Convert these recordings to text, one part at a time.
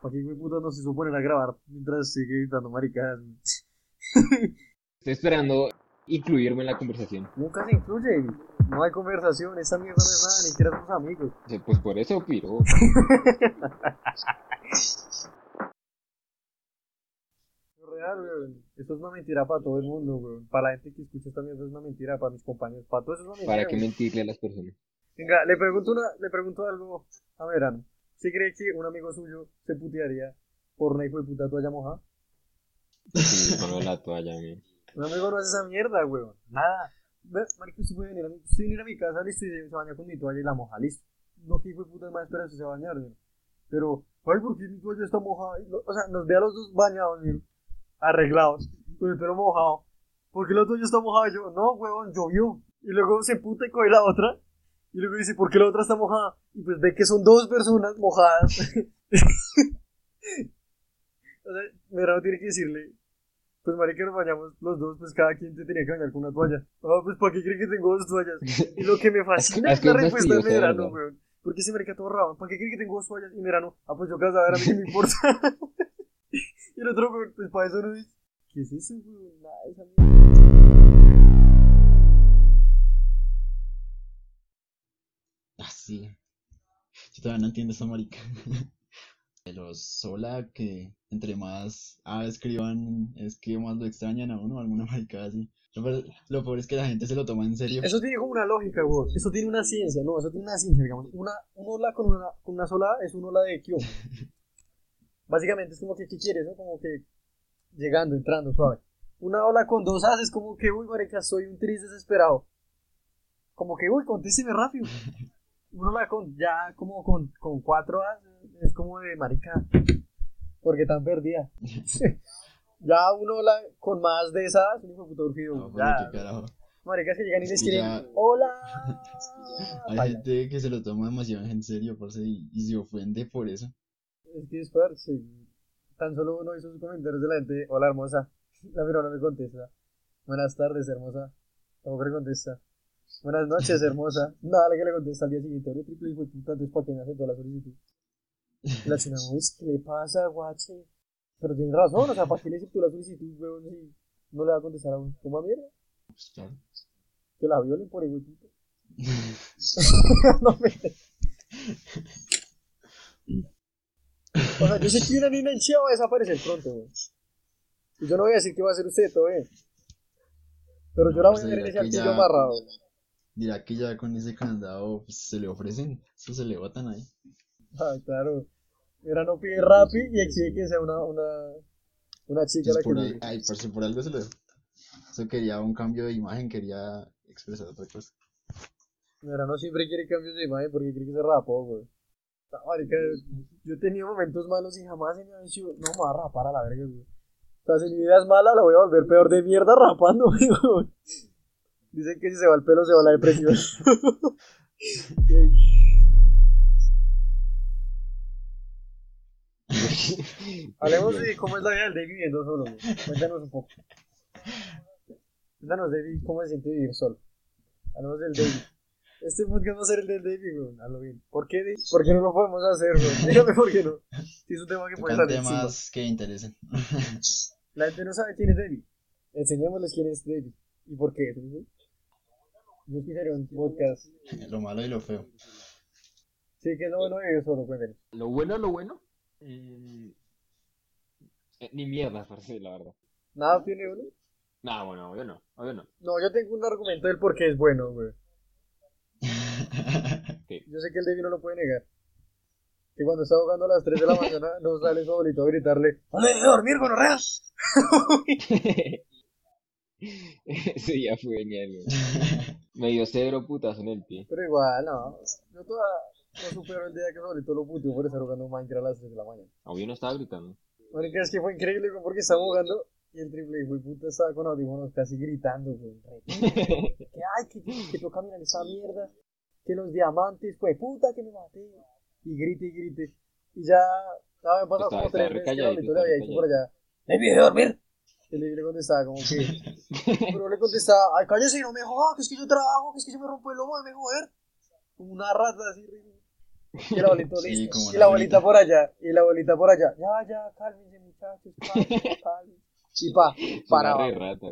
¿Para qué mi puta no se supone a grabar mientras sigue editando maricadas? Estoy esperando incluirme en la conversación. Nunca se incluye. No hay conversación. Esta mierda no es nada. Ni siquiera somos amigos. Sí, Pues por eso, piro. Real, weón. Esto es una mentira para todo el mundo, weón. Para la gente que escucha esta mierda es una mentira. Para mis compañeros. Para todos es una mentira. ¿Para qué mentirle a las personas? Venga, le pregunto, una, le pregunto algo a Verano. ¿Sí cree que un amigo suyo se putearía por una hijo de puta toalla mojada? Sí, de la toalla, man. Un amigo no hace esa mierda, weón. Nada. Marico, usted puede venir a mi, usted venir a mi casa, listo, y se, baña con mi toalla y la moja, listo. No, que hijo de puta es más espera si se bañar, weón. Pero, ay, ¿por qué mi toalla está mojada? O sea, nos ve a los dos bañados, weón, arreglados, con el pelo mojado. ¿Por qué la toalla está mojada? Y yo, no, weón, llovió. Y luego se puta y coge la otra. Y luego dice, ¿por qué la otra está mojada? Y pues ve que son dos personas mojadas. o sea, Verano tiene que decirle, pues marica, nos bañamos los dos, pues cada quien te tenía que bañar con una toalla. Ah, pues ¿para qué creen que tengo dos toallas? Y lo que me fascina Es la es respuesta de ¿verdad? weón. Porque ese marica todo raro, ¿para qué creen que tengo dos toallas? Y Medrano, ah, pues yo casa a ver, a mí qué me importa. y el otro, weón, pues para eso no es. ¿Qué es eso, weón? Nada, esa mierda. Ah, sí. Yo todavía no entiendo esa marica. Los sola que entre más ah, escriban es que más lo extrañan a uno, alguna marica así. Lo peor, lo peor es que la gente se lo toma en serio. Eso tiene como una lógica, weón. Eso tiene una ciencia, no, eso tiene una ciencia, digamos. Una, un hola con una, con una sola es un hola de Kyo. Básicamente es como que, ¿qué quieres, no? Como que llegando, entrando, suave. Una ola con dos As es como que, uy, marica, soy un triste desesperado. Como que, uy, contésteme rápido. Una ola con, ya, como con, con cuatro As es como de marica. Porque tan perdida. ya una ola con más de esas, un hijo de puta urgido. No, ya. Maricas que llegan y les quieren, ya- hola. Hay gente que se lo toma demasiado en serio, parce, y, y se ofende por eso. Es que después, sí, tan solo uno hizo sus comentarios de la gente, hola hermosa. La no me contesta. Buenas tardes, hermosa. Tampoco le contesta. Buenas noches, hermosa. Nada, le que le contesta al día siguiente. Oye, triple hijo de puta, entonces para que me aceptó la solicitud. Y La china, uy, ¿qué le pasa, guache? Pero tiene razón, o sea, ¿para qué le aceptó la solicitud, weón? Si no le va a contestar a uno. ¿Cómo mierda? Pues, claro. Que la violen por de puta. no me. O sea, yo sé que una niña en Chía va a desaparecer pronto, güey. Y yo no voy a decir que va a ser usted, todo bien. Pero yo la voy a Pues ver en ese artillo amarrado. güey. Dirá que ya con ese candado pues, se le ofrecen, eso se le botan ahí. Ah, claro. Mira, no pide Rappi y exige que sea una, una, una chica Pues la que por, le ahí- ay, parce, por algo se lo Eso quería un cambio de imagen, quería expresar otra cosa. Mira, no siempre quiere cambios de imagen porque quiere que se rapó, güey. Marica, yo he tenido momentos malos y jamás se me ha dicho, no me va a rapar a la verga, güey. O sea, si mi vida es mala, la voy a volver peor de mierda rapando, güey. Dicen que si se va el pelo, se va la depresión. Hablemos de cómo es la vida del David viviendo solo. Cuéntanos un poco. Cuéntanos, David, cómo se siente vivir solo. Hablemos del David. Este podcast va a ser el del David, güey. Hazlo bien. ¿Por qué, David? ¿Por qué no lo podemos hacer, güey? Dígame por qué no. Si es un tema que puede encima. temas que interesen. La gente no sabe quién es David. Enseñémosles quién es David. ¿Y por qué? Yo quisiera un podcast. lo malo y lo feo. Sí, que es lo bueno de vivir solo, cuéntenos. Lo bueno, lo bueno. eh, ni mierda, parce, la verdad. ¿Nada tiene uno? No, bueno, obvio no, obvio no. No, yo tengo un argumento del por qué es bueno, güey. Sí. Yo sé que el David no lo puede negar. Que cuando está jugando a las 3 de la mañana no sale su abuelito a gritarle ¡Dale de dormir, gonorrea! Ese ya fue genial, güey. Me dio cero putazo en el pie. Pero igual, no. Yo todavía no supero el día que abuelito lo puteó por estar jugando Minecraft a las 3 de la mañana. Obvio no estaba gritando. Bueno, es que fue increíble güey, porque estaba jugando y el triple hijo puta estaba con audífonos casi gritando, güey. Que ay, que, que toca mirar esa mierda. Que los diamantes, pues puta que me maté. Y grite y grite. Y ya, no, me pasado como tres veces que el le había dicho por allá. ¡Debí de dormir! Y le contestaba como que. Pero le contestaba, ay, cállese y no me joda, que es que yo trabajo, que es que yo me rompo el lomo de me joder. como una rata así. Y el abuelito Sí, listo. y la abuelita abuelita. por allá. Y la abuelita por allá. Ya, ya, cálmense, muchachos. Cálmense, cálmense. Y pa, Es para una abajo. re rata.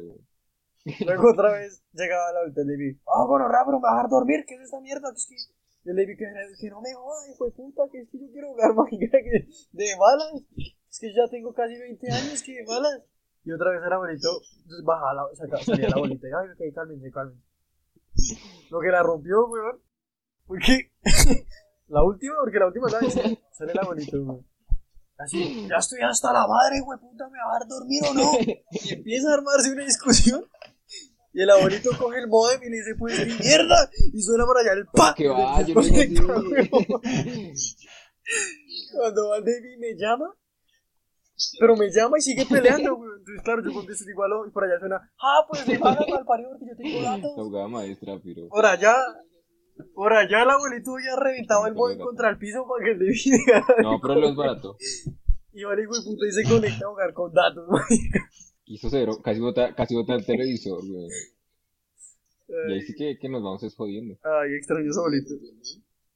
Luego otra vez llegaba la abuelita y le dije, ah, bueno, rápido, me vas a dejar dormir, ¿qué es esta mierda? Es que yo le dije que, que no me jodas, hijo de puta, que es que yo quiero jugar que de malas. Es que ya tengo casi 20 años, que de malas. Y otra vez el abuelito, entonces bajaba la, saca, salía la abuelita, y ay, ok, cálmense, cálmense. Lo que la rompió, weón, fue que la última, porque la última, ¿sabes? Sale el abuelito, weón. Así, ya estoy hasta la madre, güey, puta, ¿me va a dejar dormir o no? Y empieza a armarse una discusión. Y el abuelito coge el modem y le dice, pues, ¡ni mierda! Y suena por allá el ¡pa! Que va, yo no. Cuando va el David me llama, pero me llama y sigue peleando, güey. Entonces, claro, yo contesto igual y por allá suena, ¡ah, pues me pagan mal parido porque yo tengo datos! jugada maestra, pero. Por allá, por allá el abuelito ya reventaba el modem contra el piso para que David dejara. No, pero lo es barato. Y vale, güey, puta, y se conecta a jugar con datos, marica. Hizo cero, casi bota, casi bota el televisor, güey. Y ahí sí que, que nos vamos es jodiendo. Ay, extraño a su abuelito.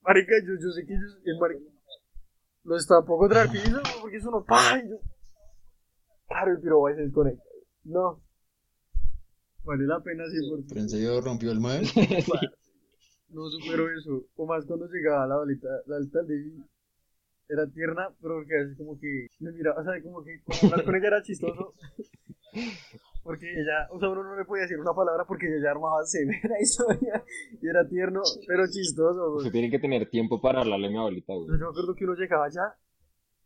Marica, yo, yo sé que ellos, el marica, lo estampó contra el piso, porque eso no, ¡pah! Claro, el piro se desconecta. No. Vale la pena, sí, Pero porque en serio rompió el mueble. no supero eso. O más cuando llegaba la abuelita, la abuelita de era tierna, pero que así como que me miraba, o sea, como que como hablar con ella era chistoso. Porque ella, o sea, uno no le podía decir una palabra porque ella ya armaba severa historia y era tierno, pero chistoso. güey. Usted tiene que tener tiempo para hablarle a mi abuelita, güey. Yo me acuerdo que uno llegaba allá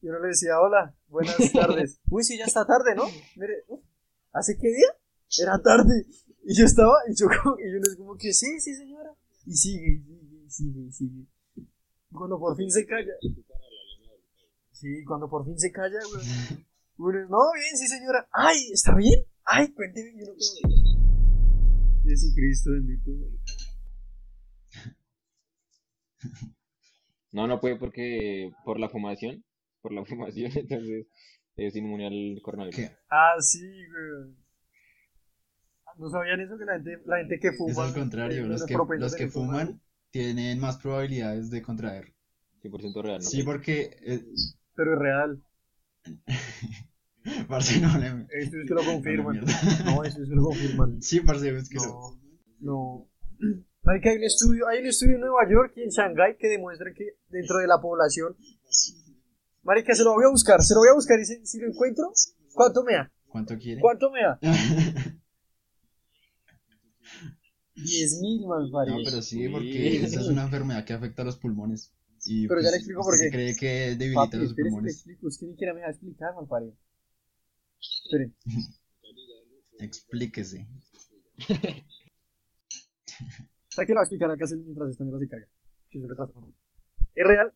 y uno le decía, hola, buenas tardes. Uy, sí, ya está tarde, ¿no? Mire, ¿hace qué día? Era tarde. Y yo estaba, y yo, como- y uno es como que, sí, sí, señora. Y sigue, y sigue, y sigue, y sigue. Y Cuando por fin se calla. Sí, cuando por fin se calla, güey. Uno no, bien, sí, señora. Ay, ¿está bien? Ay, cuénteme. Y uno como, Jesucristo bendito, güey. No, no puede porque por la fumación, por la fumación, entonces es inmune al coronavirus. ¿Qué? Ah, sí, güey. ¿No sabían eso? Que la gente, la gente que fuma. Es al contrario, eh, los es que, los que fuman tienen más probabilidades de contraer. 100% real, ¿no? Sí, porque, eh, Pero es real. parce, no le... Estudios que lo confirman. mierda. No, estudios que lo confirman. Sí, parce, es que no. No, no. Hay un estudio, hay un estudio en Nueva York y en Shanghái que demuestra que dentro de la población. Marica, se lo voy a buscar, se lo voy a buscar y si, si lo encuentro, ¿cuánto me da? ¿Cuánto quiere? ¿Cuánto me da? 10 mil, man, No, pero sí, porque esa es una enfermedad que afecta a los pulmones. Y Pero ya pues, le explico por qué. cree que debilita Papi, los espere pulmones. explico, es que ni siquiera me deja explicar, mal parido. Esperen. Explíquese. ¿Sabes qué le voy a explicar acá mientras esta mierda se carga? Se. Es real.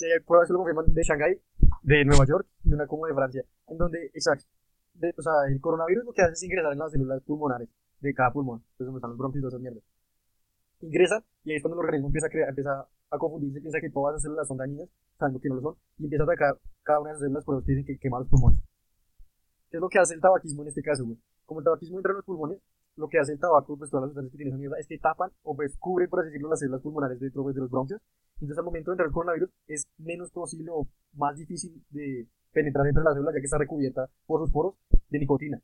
Eh, pruebas lo confirman de Shanghái, de Nueva York y una como de Francia. En donde, exacto. de- o sea, el coronavirus lo que hace es ingresar en las células pulmonares de cada pulmón. Entonces, están los bronquios y todas esas mierdas. Ingresan y ahí es cuando el organismo empieza a, crear, empieza a confundirse, piensa que todas esas células son dañinas, sabiendo que no lo son, y empieza a atacar cada una de esas células por eso que dicen que quema los pulmones. ¿Qué es lo que hace el tabaquismo en este caso, güey? Como el tabaquismo entra en los pulmones, lo que hace el tabaco, pues todas las sustancias que tiene esa mierda, es que tapan o pues cubren, por así decirlo, las células pulmonares dentro pues, de los bronquios. Entonces al momento de entrar el coronavirus es menos posible o más difícil de penetrar dentro de la célula ya que está recubierta por sus poros de nicotina.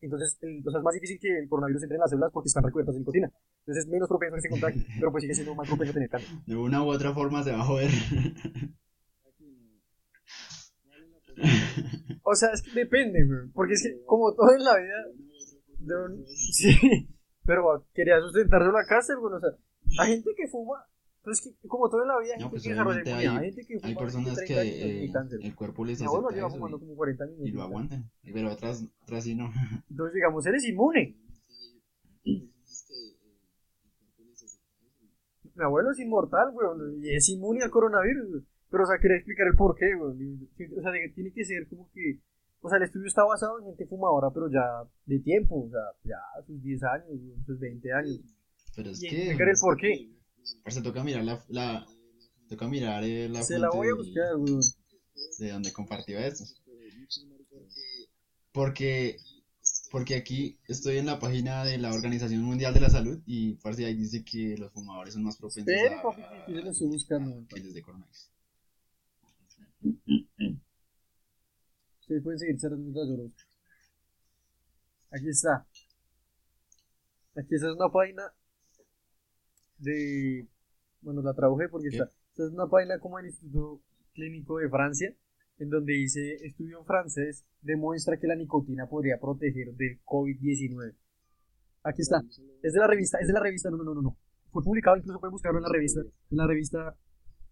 Entonces, el- o sea, es más difícil que el coronavirus entre en las células porque están recubiertas de nicotina. Entonces es menos propenso a que se contagie, pero pues sigue siendo más propenso a tener cáncer. De una u otra forma se va a joder. O sea, es que depende. Porque es que, como todo en la vida. de un- sí. Pero quería sustentarse la cárcel, güey. O sea, hay gente que fuma. Pero es que, como todo en la vida, hay No, gente pues que desarrolla hay- Hay gente que. Hay personas 30 que eh, el cuerpo les abuelo acepta lleva eso y, como 40 años. y lo aguantan. Pero otras, otras sí no. Entonces, digamos, eres inmune. Mi abuelo es inmortal, güey. Y es inmune al coronavirus. Pero, o sea, quería explicar el por qué, güey. O sea, tiene que ser como que. O sea, el estudio está basado en gente fumadora, pero ya de tiempo. O sea, ya sus 10 años, sus 20 años. Pero es Y que explicar el por qué. Se toca mirar la, la toca mirar eh, la Se la voy a buscar, de donde compartió esto. Porque Porque aquí estoy en la página de la Organización Mundial de la Salud y parce ahí dice que los fumadores son más propensos Espere, a, yo lo estoy buscando. casos de coronavirus. Ustedes pueden seguir cerrando yo. Aquí está. Aquí esta es una página de. Bueno, la traduje porque ¿Qué? está. Esta es una página como el Instituto Clínico de Francia, en donde dice: estudio en francés demuestra que la nicotina podría proteger del COVID-19. Aquí está. Es de la revista, es de la revista, no, no, no, no, no. Fue publicado, incluso pueden buscarlo en la revista, en la revista,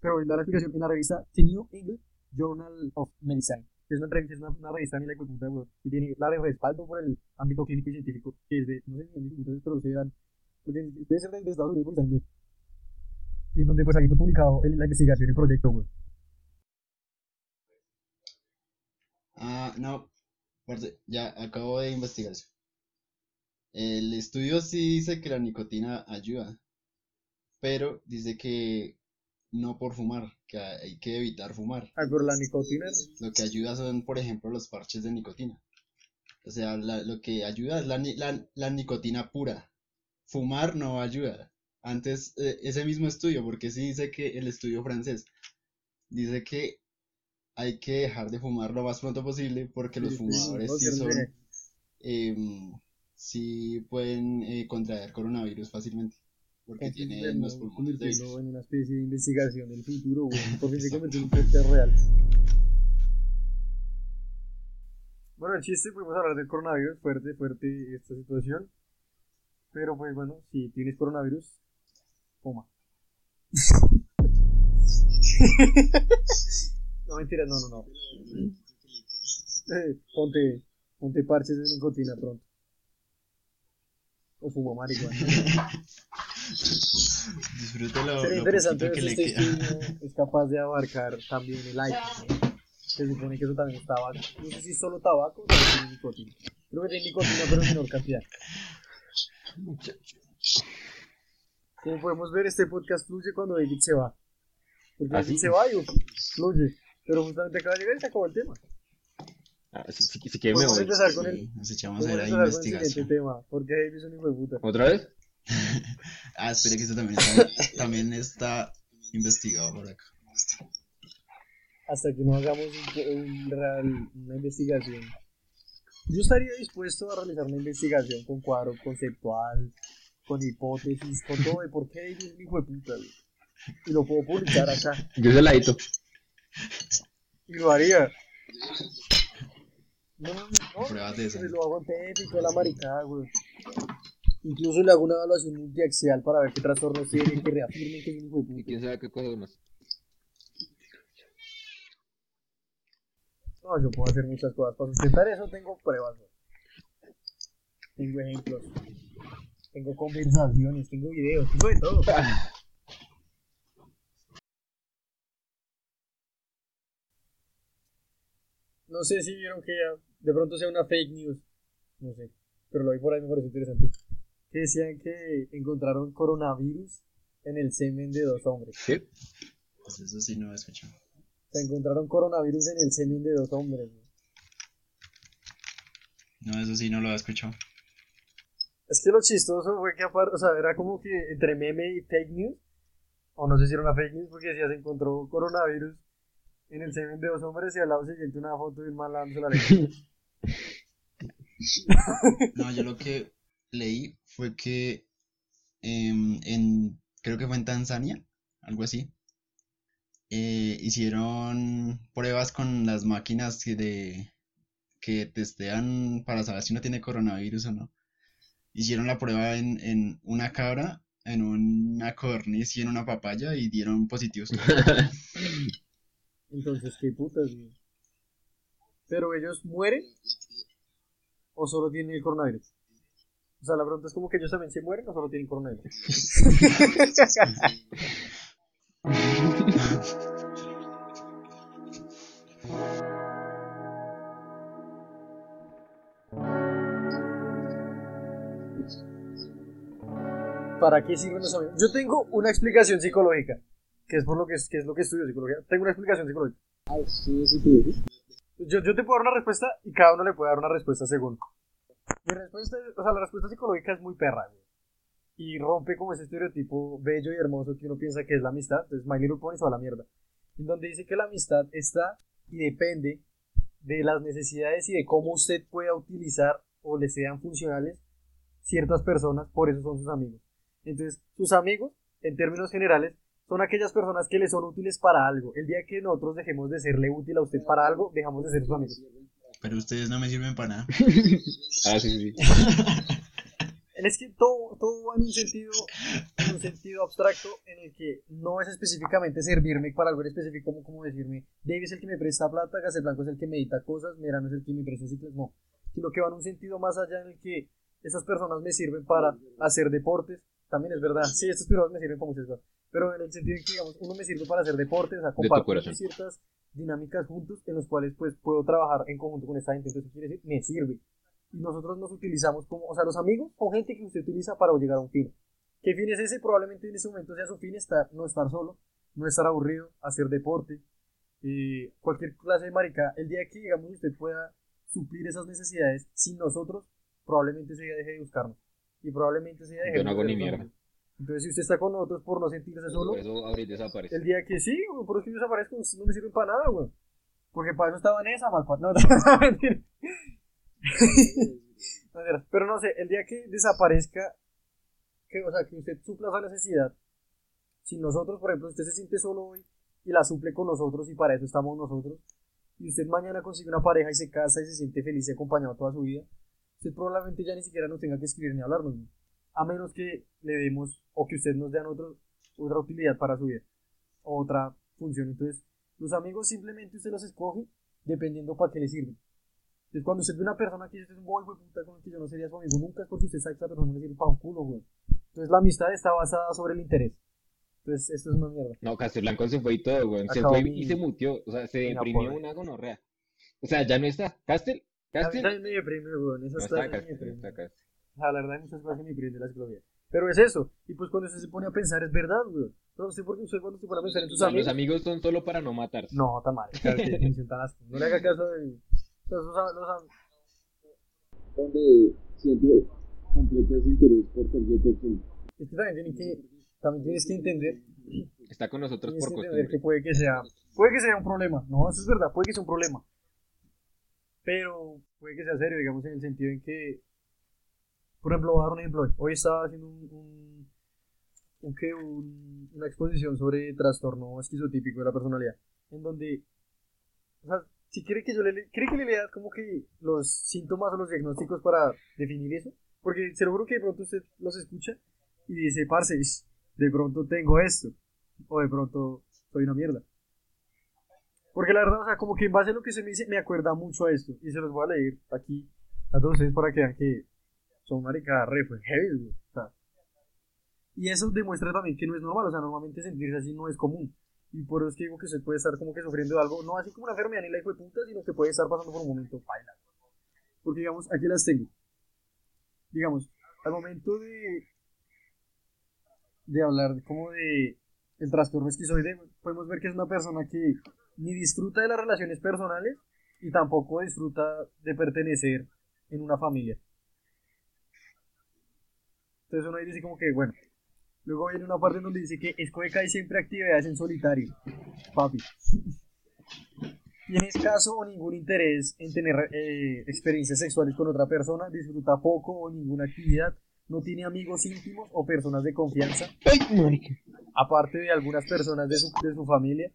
pero en la explicación, en la revista The New England Journal of Medicine. que Es una revista, es una, una revista en la que tiene la de respaldo por el ámbito clínico y científico, que es de, no sé si en pero dan, porque debe ser de, Estados Unidos, inglés. Y donde pues ahí fue publicado el- la investigación, el proyecto, güey. Ah, no, ya acabo de investigar. El estudio sí dice que la nicotina ayuda, pero dice que no por fumar, que hay que evitar fumar. Ah, pero la nicotina, Lo que ayuda son, por ejemplo, los parches de nicotina. O sea, la- lo que ayuda es la, la- la nicotina pura. Fumar no ayuda. Antes, eh, ese mismo estudio, porque sí dice que el estudio francés dice que hay que dejar de fumar lo más pronto posible porque los Sí, fumadores sí son, em, sí pueden eh, contraer coronavirus fácilmente, porque Entonces, tienen los pulmones convirtiendo en una especie de investigación del futuro, güey. Por fin se convirtió en un podcast real. Bueno, el chiste, pudimos hablar del coronavirus, fuerte, fuerte esta situación. Pero pues bueno, si tienes coronavirus, fuma. no, mentira, no, no, no. Eh, ponte, ponte parches de nicotina pronto. O fuma marihuana. Sería lo interesante ver que si este estudio es capaz de abarcar también el iPhone. ¿no? Se supone que eso también es tabaco. No sé si es solo tabaco o tiene nicotina. Creo que tiene nicotina, pero en menor cantidad. Como podemos ver, este podcast fluye cuando David se va. Porque ¿Ah, David se va y fluye. Pero justamente acaba de llegar y se acabó el tema. Ah, si, si, si quieres me voy. empezar con el, nos echamos a la investigación. tema. Porque David es un hijo de puta. ¿Otra vez? Ah, espere que eso también está, también está investigado por acá. hasta que no hagamos un, un real- una investigación. Yo estaría dispuesto a realizar una investigación con cuadro conceptual, con hipótesis, con todo de por qué es un hijo de puta, güey. Y lo puedo publicar acá. Yo se la edito. Y lo haría. No, no, no. Pruebas de que eso. me lo hago en Pepe y toda la maricada, güey. Incluso le hago una evaluación multiaxial para ver qué trastornos tiene, que reafirmen que es un hijo de Y puta. quién sabe qué cosas más. No, yo puedo hacer muchas cosas. Para sustentar eso tengo pruebas. Tengo ejemplos. Tengo conversaciones, tengo videos, tengo de todo. No sé si vieron que ya de pronto sea una fake news. No sé. Pero lo vi por ahí me pareció interesante. Que decían que encontraron coronavirus en el semen de dos hombres. ¿Qué? Pues eso sí no lo he escuchado. Se encontraron coronavirus en el semen de dos hombres. güey. No, eso sí no lo he escuchado. Es que lo chistoso fue que aparte, o sea, era como que entre meme y fake news, o no sé si era una fake news porque decía se encontró coronavirus en el semen de dos hombres y al lado siguiente una foto de un man la lengua. No, yo lo que leí fue que em, en, creo que fue en Tanzania, algo así, eh, hicieron pruebas con las máquinas que, de, que testean para saber si uno tiene coronavirus o no. Hicieron la prueba en, en una cabra, en una codorniz y en una papaya y dieron positivos. Entonces, qué putas, güey. Pero ellos mueren o solo tienen el coronavirus. O sea, la pregunta es como que ellos también se mueren o solo tienen coronavirus. ¿Para qué sirven los aviones? Yo tengo una explicación psicológica, que es por lo que es, que es lo que estudio psicología. Tengo una explicación psicológica. Yo, yo te puedo dar una respuesta y cada uno le puede dar una respuesta según. Mi respuesta, es- o sea, la respuesta psicológica es muy perra, güey. Y rompe como ese estereotipo bello y hermoso que uno piensa que es la amistad. Entonces, My Little Pony se va a la mierda. En donde dice que la amistad está y depende de las necesidades y de cómo usted pueda utilizar o le sean funcionales ciertas personas, por eso son sus amigos. Entonces, sus amigos, en términos generales, son aquellas personas que le son útiles para algo. El día que nosotros dejemos de serle útil a usted para algo, dejamos de ser sus amigos. Pero ustedes no me sirven para nada. Ah, sí, sí. Es que todo, todo va en un sentido, en un sentido abstracto en el que no es específicamente servirme para algo específico, como, como decirme, Dave es el que me presta plata, Gasel Blanco es el que me edita cosas, Merano es el que me presta ciclos, no, sino que va en un sentido más allá en el que esas personas me sirven para hacer deportes, también es verdad, sí, estas personas me sirven para muchas cosas, pero en el sentido en que, digamos, uno me sirve para hacer deportes, o sea, compartir ciertas dinámicas juntos en los cuales pues puedo trabajar en conjunto con esta gente, entonces, ¿qué quiere decir? Me sirve nosotros nos utilizamos como, o sea, los amigos son gente que usted utiliza para llegar a un fin. ¿Qué fin es ese? Probablemente en ese momento sea su fin estar, no estar solo, no estar aburrido, hacer deporte, eh, cualquier clase de marica. El día que, digamos, usted pueda suplir esas necesidades sin nosotros, probablemente se deje de buscarnos. Y probablemente se deje Yo no hago ni mierda. Entonces, si usted está con nosotros por no sentirse solo, eso ahorita desaparece. el día que sí, güey, por eso que yo desaparezco, no me sirven para nada, güey. Porque para eso estaba en esa, malpa. No, no. No. Pero no sé, el día que desaparezca, que, o sea, que usted supla esa necesidad, si nosotros, por ejemplo, usted se siente solo hoy y la suple con nosotros y para eso estamos nosotros, y usted mañana consigue una pareja y se casa y se siente feliz y acompañado toda su vida, usted probablemente ya ni siquiera nos tenga que escribir ni hablarnos, ¿no? a menos que le demos o que usted nos dé otra utilidad para su vida, otra función. Entonces, los amigos simplemente usted los escoge dependiendo para qué le sirven. Entonces, cuando usted ve una persona que un boy, güey, puta, con el que yo no sería su amigo nunca, es porque usted sabe que esa persona le sirve para un culo, güey. Entonces, la amistad está basada sobre el interés. Entonces, esto es una mierda. No, Castelblanco se fue y todo, güey. Se Acabó fue mi- y se mutió. O sea, se mi deprimió apodo. una gonorrea. O sea, ya no está. Castel, A mí Castel. también me deprime, güey. No Esas está clases me Castel, no deprimen. está Castel. O sea, la verdad, hay muchas cosas que me deprimen de la psicología. Pero es eso. Y pues cuando usted se pone a pensar, es verdad, güey. No sé por qué usted cuando se pone a pensar en O sus sea, amigos. los amigos son solo para no matarse. No, tan mal. Claro, asco. No le haga caso de. Los, los, los, los- donde siento completo desinterés por cualquier persona. es que también, tienen que, también tienes que entender, Está con nosotros por que que puede que sea, puede que sea un problema. No, eso es verdad, puede que sea un problema. Pero puede que sea serio, digamos, en el sentido en que, por ejemplo, voy a dar un ejemplo. hoy. Hoy estaba haciendo un, un, un que un- una exposición sobre trastorno esquizotípico de la personalidad, en donde, o sea, si quiere que yo le, quiere que le lea como que los síntomas o los diagnósticos para definir eso, porque se lo juro que de pronto usted los escucha y dice, parce, de pronto tengo esto, o de pronto soy una mierda. Porque la verdad, o sea, como que en base a lo que se me dice, me acuerda mucho a esto, y se los voy a leer aquí a todos ustedes para que vean que son marica re fue heavy. O sea, y eso demuestra también que no es normal, o sea, normalmente sentirse así no es común. Y por eso es que digo que usted puede estar como que sufriendo de algo, no así como una enfermedad ni la hijo de puta, sino que puede estar pasando por un momento paila. Porque digamos, aquí las tengo. Digamos, al momento de de hablar como de el trastorno esquizoide, podemos ver que es una persona que ni disfruta de las relaciones personales y tampoco disfruta de pertenecer en una familia. Entonces uno dice como que, bueno, luego viene una parte donde dice que escoge casi siempre actividades en solitario. Papi. Tiene escaso o ningún interés en tener eh, experiencias sexuales con otra persona, disfruta poco o ninguna actividad, no tiene amigos íntimos o personas de confianza, aparte de algunas personas de su, de su familia,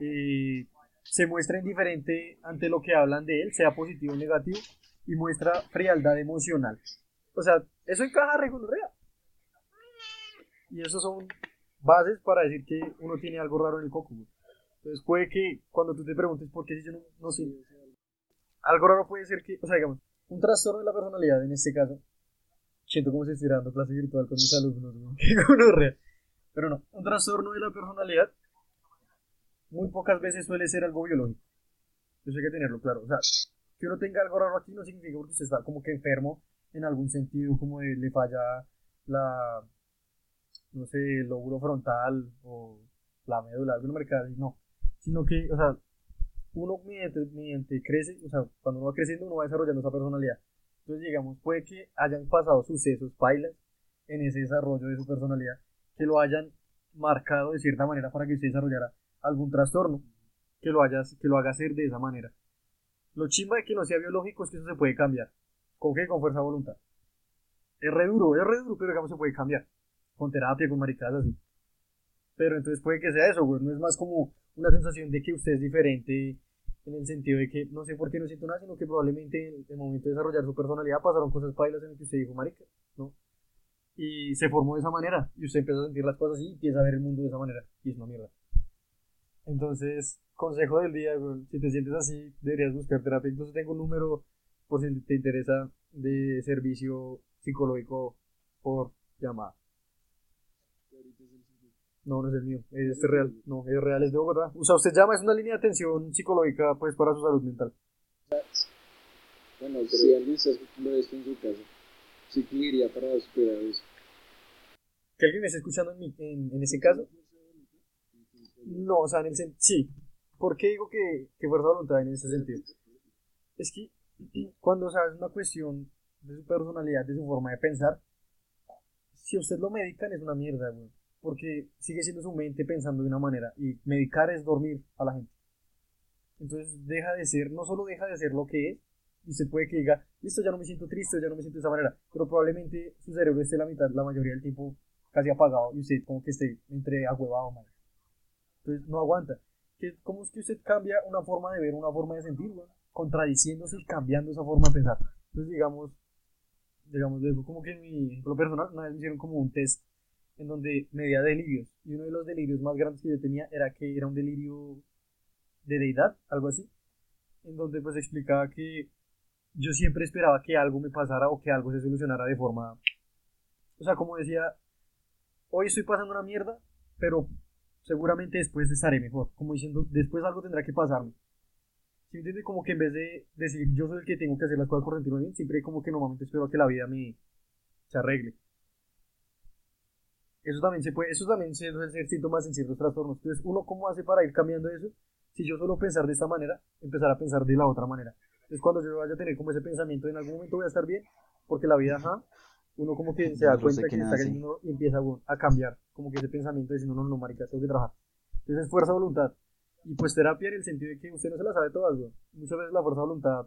eh, se muestra indiferente ante lo que hablan de él, sea positivo o negativo, y muestra frialdad emocional. O sea, eso encaja re gonorrea. Y eso son bases para decir que uno tiene algo raro en el coco. Entonces puede que cuando tú te preguntes por qué si yo no, no sé, algo raro puede ser que, o sea, digamos, un trastorno de la personalidad en este caso, siento como si estuviera dando clase virtual con mis alumnos, ¿no? Pero no, un trastorno de la personalidad muy pocas veces suele ser algo biológico. Eso hay que tenerlo claro. O sea, que uno tenga algo raro aquí no significa porque usted está como que enfermo en algún sentido, como de, le falla la, no sé, lóbulo frontal o la médula, alguna marcada, así, no. Sino que, o sea, uno mediante, mediante crece, o sea, cuando uno va creciendo uno va desarrollando esa personalidad. Entonces, digamos, puede que hayan pasado sucesos, pailas, en ese desarrollo de su personalidad, que lo hayan marcado de cierta manera para que usted desarrollara algún trastorno, que lo, haya, que lo haga hacer de esa manera. Lo chimba de que no sea biológico es que eso se puede cambiar. ¿Con qué? Con fuerza de voluntad. Es re duro, es re duro, pero digamos se puede cambiar. Con terapia, con maricadas así. Pero entonces puede que sea eso, güey. No es más como una sensación de que usted es diferente en el sentido de que no sé por qué no siento nada, sino que probablemente en el momento de desarrollar su personalidad pasaron cosas pailas en el que usted dijo, marica, ¿no? Y se formó de esa manera. Y usted empieza a sentir las cosas así y empieza a ver el mundo de esa manera. Y es una mierda. Entonces, consejo del día, güey, si te sientes así, deberías buscar terapia. Entonces tengo un número por si te interesa de servicio psicológico por llamada. No, no es el mío, es este real, no, es real, es de Bogotá. O sea, usted llama, es una línea de atención psicológica, pues, para su salud mental. Bueno, si alguien está escuchando esto en su casa, sí que para superar eso. ¿Que alguien me está escuchando en, mi, en, en ese caso? No, o sea, en el sentido, sí. ¿Por qué digo que, que fuerza voluntad en ese sentido? Es que cuando, o sea, es una cuestión de su personalidad, de su forma de pensar, si a usted lo medican es una mierda, güey. Porque sigue siendo su mente pensando de una manera. Y medicar es dormir a la gente. Entonces deja de ser, no solo deja de ser lo que es, y usted puede que diga, listo, ya no me siento triste, ya no me siento de esa manera, pero probablemente su cerebro esté la mitad, la mayoría del tiempo casi apagado y usted como que esté entre ahuevado, man. Entonces no aguanta. ¿Qué- ¿Cómo es que usted cambia una forma de ver, una forma de sentir, güey? Contradiciéndose y cambiando esa forma de pensar. Entonces, digamos, digamos, como que en mi ejemplo personal, una vez me hicieron como un test en donde medía delirios. Y uno de los delirios más grandes que yo tenía era que era un delirio de deidad, algo así. En donde pues explicaba que yo siempre esperaba que algo me pasara o que algo se solucionara de forma... O sea, como decía, hoy estoy pasando una mierda, pero seguramente después estaré mejor. Como diciendo, después algo tendrá que pasarme. ¿Sí me entiende? Como que en vez de decir yo soy el que tengo que hacer las cosas por sentirme bien, siempre como que normalmente espero que la vida me se arregle. Eso también se puede, eso también se suele ser síntomas en ciertos trastornos. Entonces, uno cómo hace para ir cambiando eso? Si yo solo pensar de esta manera, empezar a pensar de la otra manera. Entonces, cuando yo vaya a tener como ese pensamiento, en algún momento voy a estar bien, porque la vida, ajá, uno como que se da Yo cuenta que que está cayendo y empieza a cambiar, como que ese pensamiento de decir, no, no, no, marica, tengo que trabajar. Entonces, es fuerza voluntad. Y pues terapia en el sentido de que usted no se la sabe todas, güey. Muchas veces la fuerza de voluntad,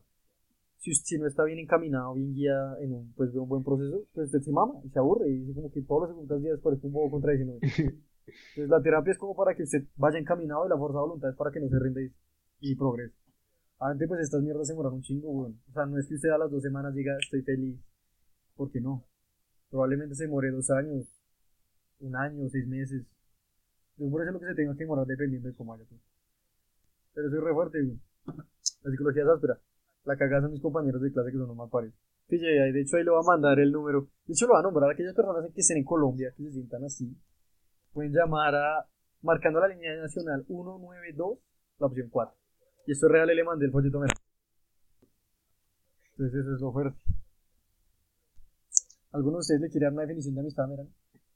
si, si no está bien encaminado, bien guiada en un, pues, un buen proceso, pues usted se mama y se aburre y dice como que todos los segundos días parece un poco contradiciendo. Entonces la terapia es como para que usted vaya encaminado y la fuerza de voluntad es para que no se rinda y, y progrese. Antes pues estas mierdas se demoran un chingo, güey. O sea, no es que usted a las dos semanas diga estoy feliz, porque no. Probablemente se demore dos años, un año, seis meses. Demórese lo que se tenga que demorar dependiendo de cómo haya. Pero soy re fuerte, güey. La psicología es áspera. La cagada son mis compañeros de clase que son los más pares. Que llegue ahí, de hecho ahí le va a mandar el número. De hecho lo va a nombrar a aquellas personas que estén en Colombia, que se sientan así. Pueden llamar a, marcando la línea nacional 192, la opción 4. Y esto es real, le mandé el folleto. Entonces eso es lo fuerte. ¿Alguno de ustedes le quiere dar una definición de amistad, Meran?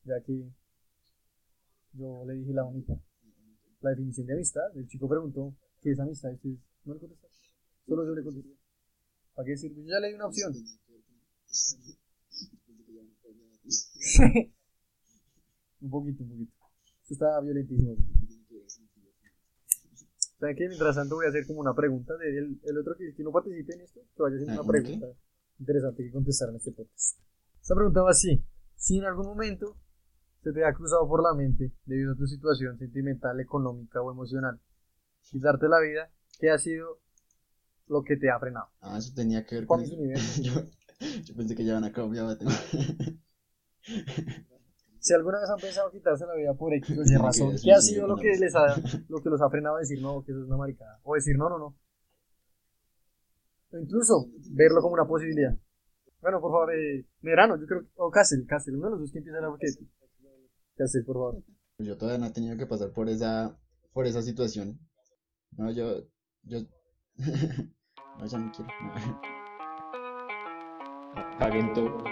Ya que yo le dije la única. La definición de amistad, el chico preguntó, ¿qué es amistad? Y ustedes no le contestaron. Solo yo le contesté. ¿Para qué sirve? Yo ya le di una opción. un poquito, un poquito. Esto está violentísimo. ¿Saben qué? Mientras tanto voy a hacer como una pregunta de el, el otro que, que no participe en esto, que vaya haciendo Ah, una ¿una qué? pregunta interesante que contestar en este podcast. Esta pregunta va así. Si en algún momento se te ha cruzado por la mente, debido a tu situación sentimental, económica o emocional, quitarte la vida, ¿qué ha sido lo que te ha frenado? Ah, eso tenía que ver ¿Cuál con yo, yo pensé que ya van a cambiar de tema. Si alguna vez han pensado quitarse la vida por X o Y razón, ¿qué ha sido lo que la les ha, lo que los ha frenado a decir no, que eso es una maricada? O decir no, no, no. O incluso verlo como una posibilidad. Bueno, por favor, eh, Medrano, yo creo que, o Castle, Castle, uno de los dos que empieza a porque Castle, por favor. Yo todavía no he tenido que pasar por esa, por esa situación. No, yo, yo, no, ya no quiero. Paguen todo.